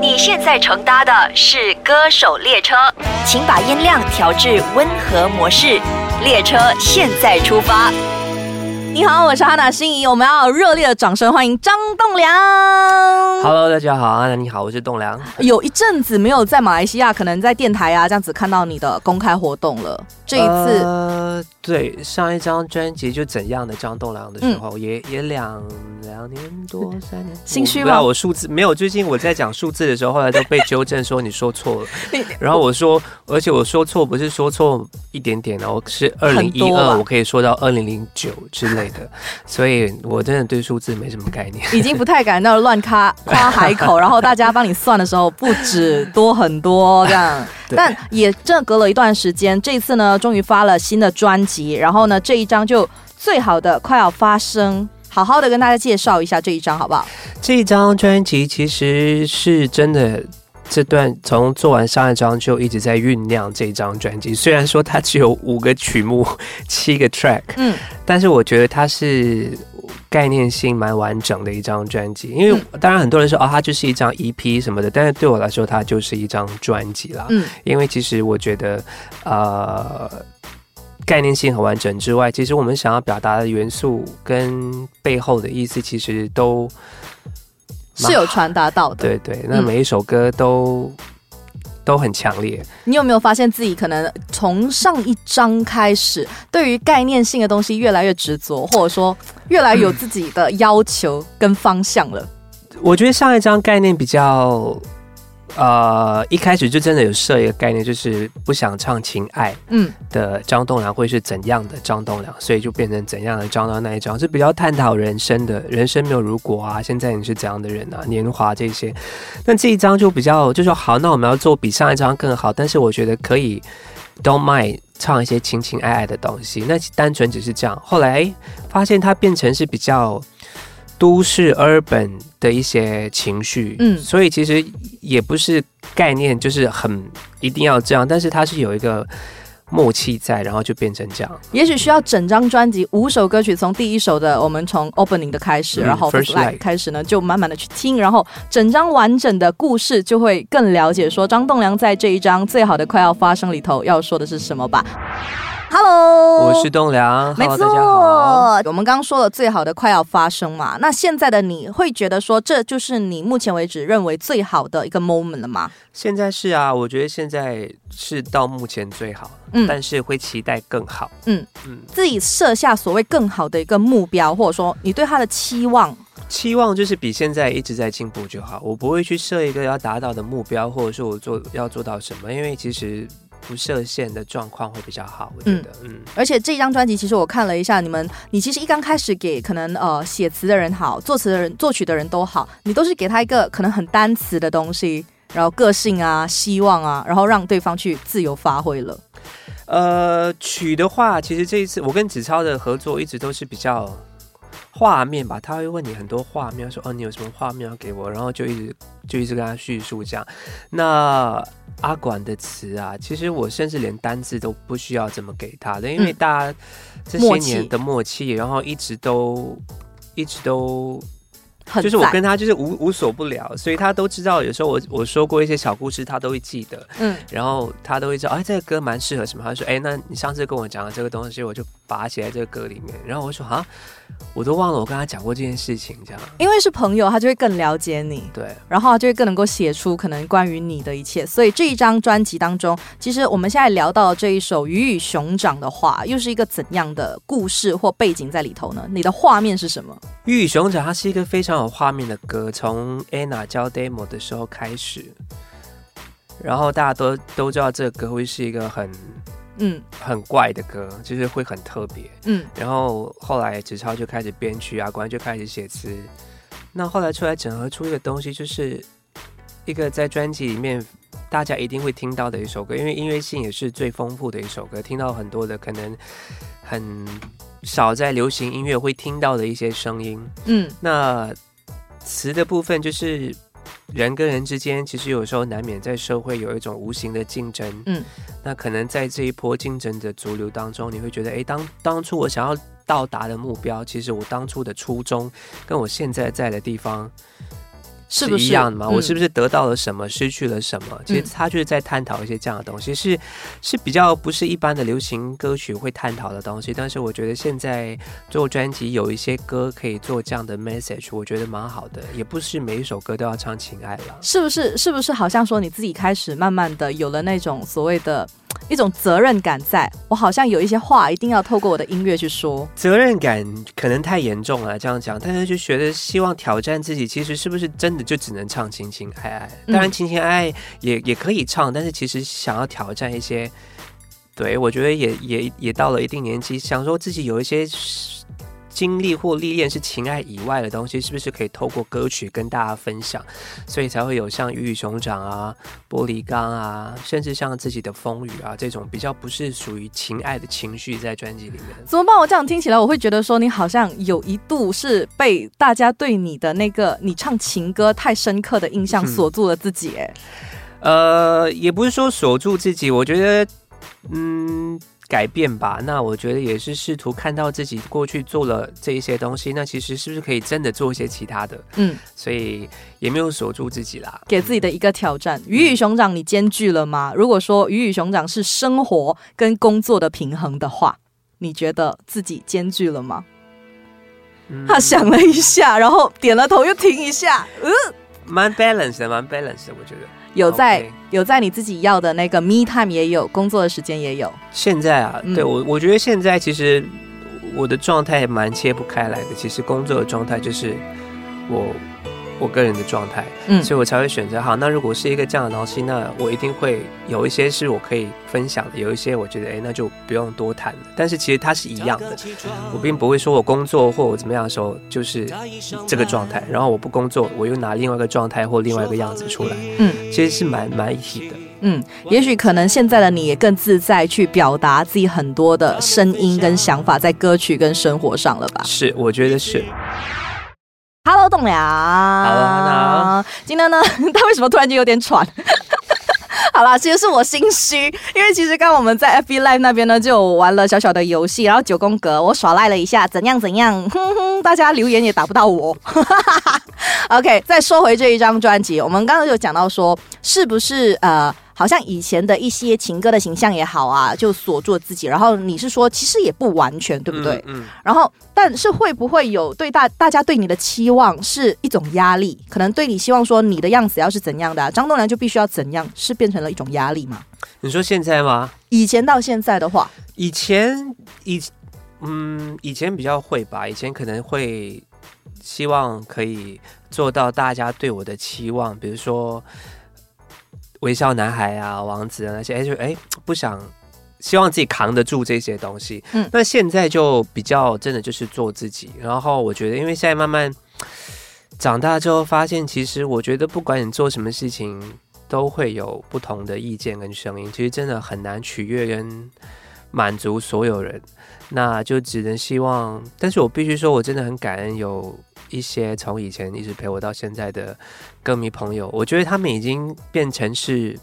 你现在乘搭的是歌手列车，请把音量调至温和模式。列车现在出发。你好，我是哈娜心怡，我们要热烈的掌声欢迎张栋梁。Hello，大家好，安娜你好，我是栋梁。有一阵子没有在马来西亚，可能在电台啊这样子看到你的公开活动了。这一次，呃，对，上一张专辑就怎样的张栋梁的时候，也也两两年多三年，心虚吗我数字没有，最近我在讲数字的时候，后来都被纠正说你说错了，然后我说，而且我说错不是说错一点点哦，是二零一二，我可以说到二零零九之类的，所以我真的对数字没什么概念。已经不太敢那乱夸夸海口，然后大家帮你算的时候不止多很多这样。对但也正隔了一段时间，这次呢，终于发了新的专辑，然后呢，这一张就最好的快要发生，好好的跟大家介绍一下这一张好不好？这一张专辑其实是真的。这段从做完上一张就一直在酝酿这张专辑，虽然说它只有五个曲目、七个 track，嗯，但是我觉得它是概念性蛮完整的一张专辑。因为当然很多人说哦，它就是一张 EP 什么的，但是对我来说，它就是一张专辑啦。嗯，因为其实我觉得，呃，概念性很完整之外，其实我们想要表达的元素跟背后的意思，其实都是有传达到的。对对，那嗯每一首歌都、都很强烈。你有没有发现自己可能从上一章开始，对于概念性的东西越来越执着，或者说越来越有自己的要求跟方向了？我觉得上一章概念比较，呃，一开始就真的有设一个概念，就是不想唱情爱嗯的张栋梁会是怎样的张栋梁，所以就变成怎样的张栋梁那一张是比较探讨人生的，人生没有如果啊，现在你是怎样的人啊，年华这些。那这一张就比较就说好，那我们要做比上一张更好，但是我觉得可以 don't mind 唱一些情情爱爱的东西，那单纯只是这样。后来发现它变成是比较都市 urban 的一些情绪，嗯所以其实也不是概念就是很一定要这样，但是它是有一个默契在，然后就变成这样。也许需要整张专辑五首歌曲，从第一首的我们从 opening 的开始，嗯然后 First Light 开始呢，就慢慢的去听，然后整张完整的故事就会更了解说张栋梁在这一张最好的快要发生里头要说的是什么吧。Hello，我是栋梁没。错，我们刚刚说了最好的快要发生嘛，那现在的你会觉得说这就是你目前为止认为最好的一个 moment 了吗？现在是啊，我觉得现在是到目前最好，嗯但是会期待更好。嗯嗯，自己设下所谓更好的一个目标，或者说你对他的期望，期望就是比现在一直在进步就好，我不会去设一个要达到的目标，或者是我做要做到什么，因为其实不设限的状况会比较好。我觉得，嗯而且这张专辑其实我看了一下，你们你其实一刚开始给可能呃写词的人好，作词的人、作曲的人都好，你都是给他一个可能很单词的东西，然后个性啊、希望啊，然后让对方去自由发挥了。呃，曲的话，其实这一次我跟子超的合作一直都是比较画面吧，他会问你很多画面，说哦你有什么画面要给我，然后就一直就一直跟他叙述这样。那阿管的词啊，其实我甚至连单字都不需要怎么给他的，因为嗯。大家这些年的默契，然后一直都一直都很就是我跟他就是无无所不聊，所以他都知道。有时候我我说过一些小故事，他都会记得，嗯然后他都会知道，哎，这个歌蛮适合什么。他说，哎，那你上次跟我讲的这个东西，我就把它写在这个歌里面。然后我说，啊，我都忘了我跟他讲过这件事情，这样因为是朋友，他就会更了解你。对。然后他就会更能够写出可能关于你的一切，所以这一张专辑当中，其实我们现在聊到的这一首《鱼与熊掌》的话，又是一个怎样的故事或背景在里头呢？你的画面是什么？《鱼与熊掌》它是一个非常有画面的歌，从 Anna 教 demo 的时候开始，然后大家都都知道这个歌会是一个很嗯很怪的歌，就是会很特别。嗯然后后来子超就开始编曲啊，关就开始写词。那后来出来整合出一个东西，就是一个在专辑里面大家一定会听到的一首歌，因为音乐性也是最丰富的一首歌，听到很多的可能很少在流行音乐会听到的一些声音。嗯那词的部分就是人跟人之间，其实有时候难免在社会有一种无形的竞争。嗯，那可能在这一波竞争的主流当中，你会觉得，哎，当当初我想要到达的目标，其实我当初的初衷跟我现在在的地方是不是一样的嘛？我嗯是不是得到了什么，失去了什么？其实嗯他就是在探讨一些这样的东西，是是比较不是一般的流行歌曲会探讨的东西。但是我觉得现在做专辑有一些歌可以做这样的 message，我觉得蛮好的。也不是每一首歌都要唱情爱了。是不是？是不是好像说你自己开始慢慢的有了那种所谓的一种责任感在，我好像有一些话一定要透过我的音乐去说。责任感可能太严重了，这样讲，但是就觉得希望挑战自己，其实是不是真的就只能唱情情爱爱？嗯当然，情情爱爱也也可以唱，但是其实想要挑战一些，对我觉得也也也到了一定年纪，想说自己有一些经历或历练是情爱以外的东西，是不是可以透过歌曲跟大家分享？所以才会有像鱼与熊掌啊、玻璃缸啊，甚至像自己的风雨啊这种比较不是属于情爱的情绪在专辑里面。怎么办？我这样听起来，我会觉得说你好像有一度是被大家对你的那个你唱情歌太深刻的印象嗯锁住了自己。哎、呃，也不是说锁住自己，我觉得，嗯，改变吧。那我觉得也是试图看到自己过去做了这一些东西，那其实是不是可以真的做一些其他的？嗯，所以也没有锁住自己啦。给自己的一个挑战。鱼与熊掌，你兼具了吗？如果说鱼与熊掌是生活跟工作的平衡的话，你觉得自己兼具了吗？嗯他想了一下，然后点了头，又停一下，嗯，蛮 balance 的，蛮 balance 的，我觉得。有在有在你自己要的那个 me time 也有，工作的时间也有。现在啊，嗯对我，我觉得现在其实我的状态蛮切不开来的。其实工作的状态就是我我个人的状态，嗯所以我才会选择好。那如果是一个这样的东西，那我一定会有一些是我可以分享的，有一些我觉得哎，那就不用多谈了。但是其实它是一样的，我并不会说我工作或我怎么样的时候就是这个状态，然后我不工作，我又拿另外一个状态或另外一个样子出来，嗯其实是蛮蛮一体的。嗯，也许可能现在的你也更自在去表达自己很多的声音跟想法在歌曲跟生活上了吧是，我觉得是。？Hello，栋梁。Hello，Hannah 今天呢，他为什么突然间有点喘？好啦，其实是我心虚，因为其实刚刚我们在 FB Live 那边呢，就有玩了小小的游戏，然后九宫格我耍赖了一下，怎样怎样，哼哼，大家留言也打不到我。OK，再说回这一张专辑，我们刚刚就讲到说，是不是呃，好像以前的一些情歌的形象也好啊，就锁住了自己，然后你是说其实也不完全，对不对？嗯，嗯然后，但是会不会有对大大家对你的期望是一种压力？可能对你希望说你的样子要是怎样的、啊，张栋梁就必须要怎样，是变成了一种压力吗？你说现在吗？以前到现在的话，以前以嗯，以前比较会吧，以前可能会希望可以做到大家对我的期望，比如说微笑男孩啊、王子啊那些，哎，就哎不想。希望自己扛得住这些东西，那现在就比较真的就是做自己。然后我觉得，因为现在慢慢长大之后，发现其实我觉得不管你做什么事情，都会有不同的意见跟声音，其实真的很难取悦跟满足所有人，那就只能希望。但是我必须说，我真的很感恩有一些从以前一直陪我到现在的歌迷朋友，我觉得他们已经变成是，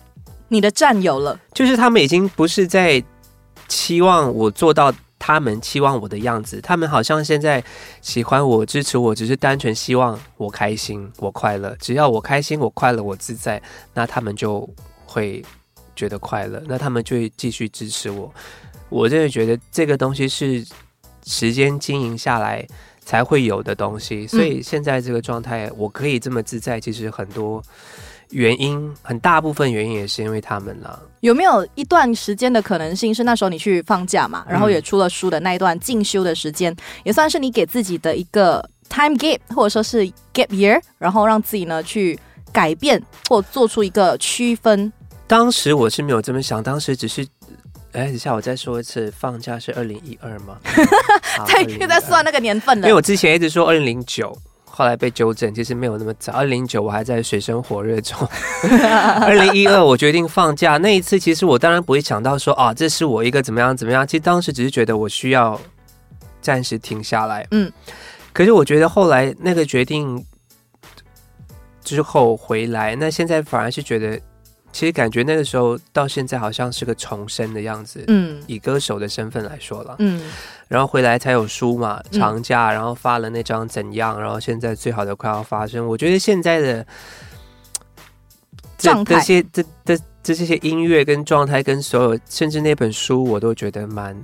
你的战友了，就是他们已经不是在期望我做到。他们期望我的样子，他们好像现在喜欢我、支持我，只是单纯希望我开心、我快乐。只要我开心、我快乐、我自在，那他们就会觉得快乐，那他们就会继续支持我。我真的觉得这个东西是时间经营下来才会有的东西，所以现在这个状态，我可以这么自在，其实很多原因，很大部分原因也是因为他们啦。有没有一段时间的可能性是那时候你去放假嘛，然后也出了书的那一段进修的时间，也算是你给自己的一个 time gap 或者说是 gap year，然后让自己呢去改变或做出一个区分。当时我是没有这么想，当时只是。哎，等一下，我再说一次，放假是二零一二吗？好在2012又在算那个年份了因为。我之前一直说二零零九，后来被纠正，其实没有那么早。二零零九我还在水深火热中。二零一二我决定放假那一次，其实我当然不会想到说啊，这是我一个怎么样怎么样。其实当时只是觉得我需要暂时停下来。嗯，可是我觉得后来那个决定之后回来，那现在反而是觉得。其其实感觉那个时候到现在好像是个重生的样子。嗯以歌手的身份来说了，嗯，然后回来才有书嘛，嗯长假，然后发了那张怎样，然后现在最好的快要发生。我觉得现在的这状态这些这这这这些音乐跟状态跟所有，甚至那本书，我都觉得蛮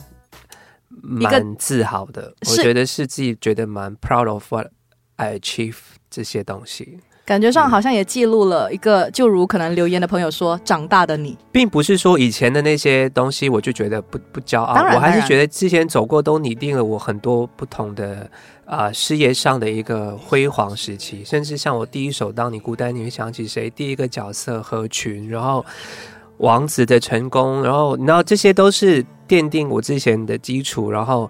蛮自豪的。我觉得是自己觉得蛮 proud of what I achieve 这些东西。感觉上好像也记录了一个，就如可能留言的朋友说，长大的你，并不是说以前的那些东西我就觉得不不骄傲当然，我还是觉得之前走过都拟定了我很多不同的啊、呃事业上的一个辉煌时期，甚至像我第一首《当你孤单你会想起谁》，第一个角色合群，然后王子的成功，然后你知道这些都是奠定我之前的基础，然后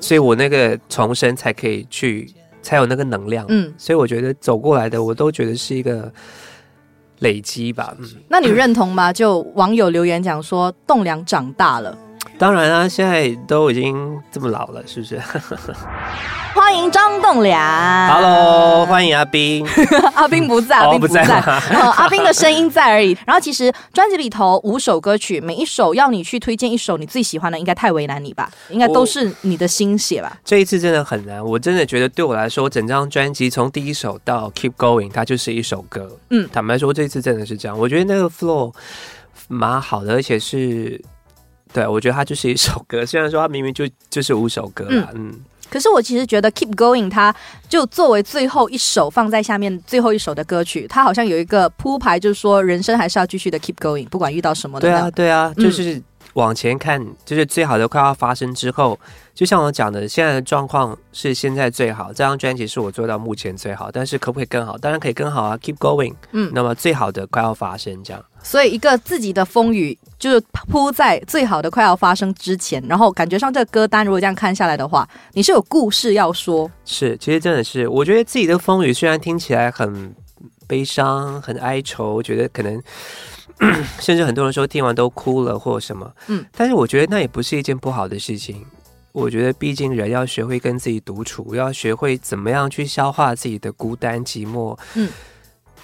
所以我那个重生才可以去才有那个能量，嗯，所以我觉得走过来的我都觉得是一个累积吧，嗯。那你认同吗？就网友留言讲说，栋梁长大了。当然啊，现在都已经这么老了，是不是欢迎张栋梁？Hello，欢迎阿斌。阿斌不在，阿哦，斌不在。阿斌的声音在而已。然后其实专辑里头五首歌曲，每一首要你去推荐一首你最喜欢的，应该太为难你吧？应该都是你的心血吧？这一次真的很难，我真的觉得对我来说，整张专辑从第一首到 Keep Going，它就是一首歌。嗯坦白说，这次真的是这样。我觉得那个 flow 蛮好的，而且是。对，我觉得它就是一首歌，虽然说它明明就就是五首歌啦，嗯，可是我其实觉得《Keep Going》它就作为最后一首放在下面最后一首的歌曲，它好像有一个铺排，就是说人生还是要继续的 Keep Going，不管遇到什么的对啊，对啊，嗯。就是往前看，就是最好的快要发生之后，就像我讲的，现在的状况是现在最好，这张专辑是我做到目前最好，但是可不可以更好？当然可以更好啊，Keep Going。嗯，那么最好的快要发生，这样所以一个自己的风雨就是铺在最好的快要发生之前，然后感觉上这个歌单如果这样看下来的话，你是有故事要说。是，其实真的是，我觉得自己的风雨虽然听起来很悲伤、很哀愁，我觉得可能。甚至很多人说听完都哭了或什么，嗯。嗯，但是我觉得那也不是一件不好的事情。我觉得毕竟人要学会跟自己独处，要学会怎么样去消化自己的孤单、寂寞，嗯。嗯，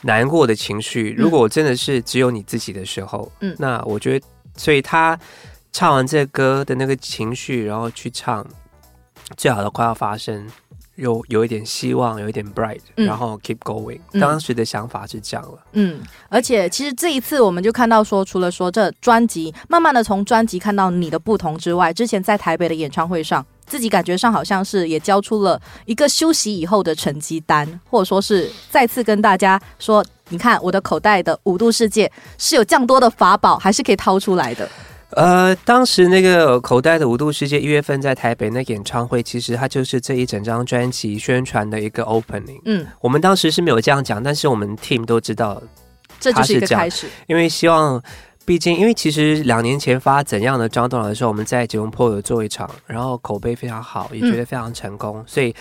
难过的情绪。如果真的是只有你自己的时候，嗯嗯，那我觉得，所以他唱完这歌的那个情绪，然后去唱最好的快要发生，有有一点希望，有一点 bright，、嗯然后 keep going。嗯当时的想法是这样了。嗯，而且其实这一次我们就看到说，除了说这专辑，慢慢的从专辑看到你的不同之外，之前在台北的演唱会上，自己感觉上好像是也交出了一个休息以后的成绩单，或者说是再次跟大家说，你看我的口袋的五度世界是有这样多的法宝，还是可以掏出来的。呃，当时那个口袋的五度世界一月份在台北那个演唱会，其实它就是这一整张专辑宣传的一个 opening。嗯，我们当时是没有这样讲，但是我们 team 都知道，这就是一个开始。因为希望，毕竟因为其实两年前发怎样的张栋梁的时候，我们在吉隆坡有做一场，然后口碑非常好，也觉得非常成功，所以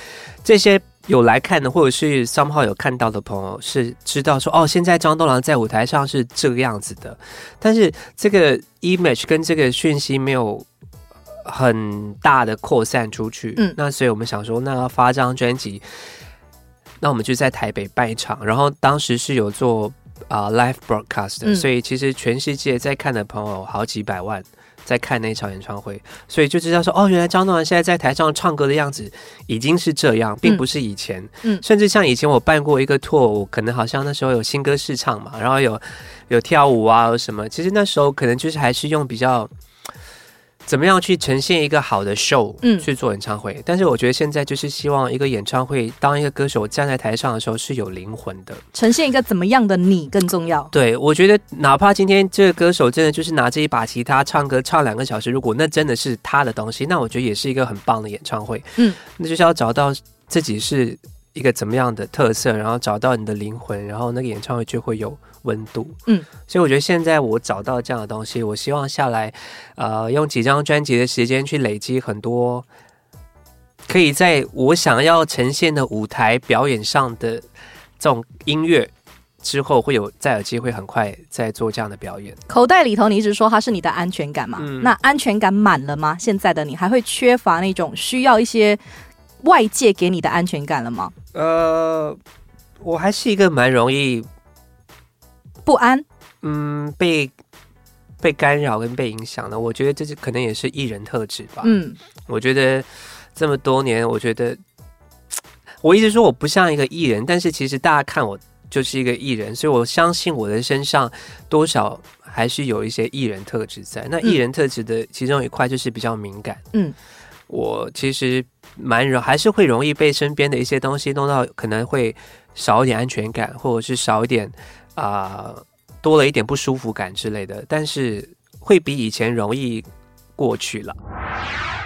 这些有来看的或者是 somehow 有看到的朋友是知道说，哦，现在张栋梁在舞台上是这个样子的，但是这个 image 跟这个讯息没有。很大的扩散出去，嗯。嗯，那所以我们想说，那要发张专辑，那我们就在台北办一场，然后当时是有做啊、live broadcast 的，嗯。所以其实全世界在看的朋友好几百万在看那场演唱会，所以就知道说哦，原来张栋梁现在在台上唱歌的样子已经是这样，并不是以前。嗯甚至像以前我办过一个 tour，我可能好像那时候有新歌试唱嘛，然后有有跳舞啊，有什么，其实那时候可能就是还是用比较。怎么样去呈现一个好的 show，嗯去做演唱会？但是我觉得现在就是希望一个演唱会，当一个歌手站在台上的时候是有灵魂的。呈现一个怎么样的你更重要。对，我觉得哪怕今天这个歌手真的就是拿着一把吉他唱歌唱两个小时，如果那真的是他的东西，那我觉得也是一个很棒的演唱会。嗯，那就是要找到自己是一个怎么样的特色，然后找到你的灵魂，然后那个演唱会就会有温度。嗯，所以我觉得现在我找到这样的东西，我希望下来，呃，用几张专辑的时间去累积很多。可以在我想要呈现的舞台表演上的这种音乐之后，会有再有机会很快再做这样的表演。口袋里头，你一直说它是你的安全感嘛？嗯那安全感满了吗？现在的你还会缺乏那种需要一些外界给你的安全感了吗？呃，我还是一个蛮容易不安，嗯被被干扰跟被影响的，我觉得这是可能也是艺人特质吧。嗯，我觉得这么多年，我觉得 我一直说我不像一个艺人，但是其实大家看我就是一个艺人，所以我相信我的身上多少还是有一些艺人特质在。那艺人特质的其中一块就是比较敏感。嗯，我其实蛮容还是会容易被身边的一些东西弄到，可能会少一点安全感，或者是少一点啊、多了一点不舒服感之类的，但是会比以前容易过去了。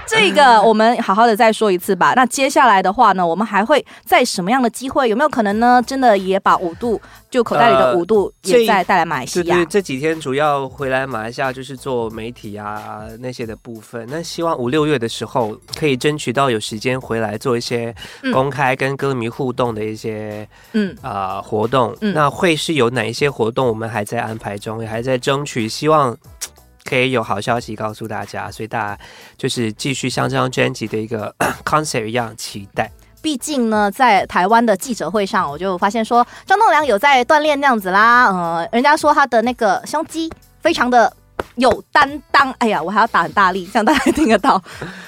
这个我们好好的再说一次吧。那接下来的话呢，我们还会在什么样的机会？有没有可能呢？真的也把五度就口袋里的呃五度也再带来马来西亚？对对，这几天主要回来马来西亚就是做媒体啊那些的部分。那希望五六月的时候可以争取到有时间回来做一些嗯公开跟歌迷互动的一些嗯啊、呃活动。嗯那会是有哪一些活动？我们还在安排中，也还在争取，希望。可以有好消息告诉大家，所以大家就是继续像这张专辑的一个 concept 一样期待。毕竟呢，在台湾的记者会上，我就发现说张栋梁有在锻炼那样子啦。呃，人家说他的那个胸肌非常的有担当。哎呀，我还要打很大力，这样大家 听得到。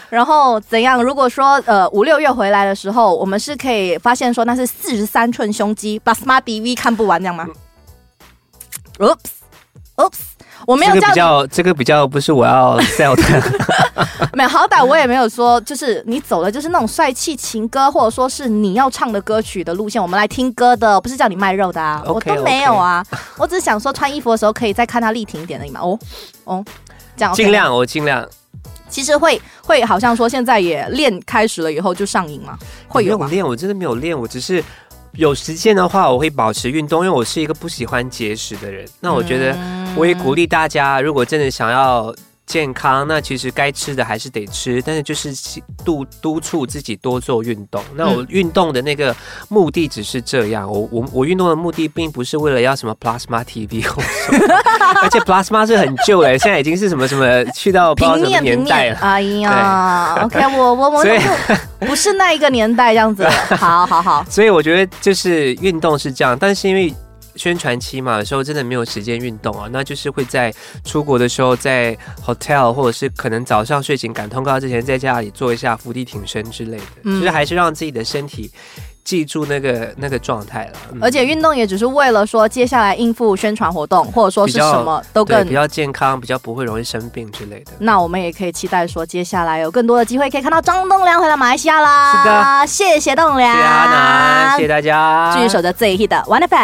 然后怎样？如果说呃五六月回来的时候，我们是可以发现说那是四十三寸胸肌，Basma BV 看不完这样吗？Oops，Oops，我没有这个比较，这个比较不是我要 sell 的。没有，好歹我也没有说，就是你走的就是那种帅气情歌，或者说是你要唱的歌曲的路线，我们来听歌的，不是叫你卖肉的啊我都没有啊。我只是想说穿衣服的时候可以再看它立挺一点而已嘛。哦哦，这样 OK 尽。量，我尽量。其实会会好像说现在也练开始了以后就上瘾嘛，会有吗？没有练，我真的没有练，我只是有时间的话，我会保持运动，因为我是一个不喜欢节食的人。那我觉得嗯我也鼓励大家，如果真的想要健康，那其实该吃的还是得吃，但是就是督督促自己多做运动。那我运动的那个目的只是这样，我我我运动的目的并不是为了要什么 plasma TV 而且 plasma 是很旧了，现在已经是什么什么去到不知道什么平面年代了。哎呀，OK，我我我所以不是那一个年代这样子，好好好，所以我觉得就是运动是这样，但是因为宣传期嘛，有时候真的没有时间运动啊，那就是会在出国的时候，在 hotel 或者是可能早上睡醒赶通告之前，在家里做一下伏地挺身之类的，嗯就是还是让自己的身体记住那个那个状态了。嗯而且运动也只是为了说接下来应付宣传活动，或者说是什么都更对比较健康，比较不会容易生病之类的。那我们也可以期待说，接下来有更多的机会可以看到张栋梁回来马来西亚啦。是的，谢谢栋梁，谢谢阿南，谢谢大家，继续守着最 hit 的 One FM。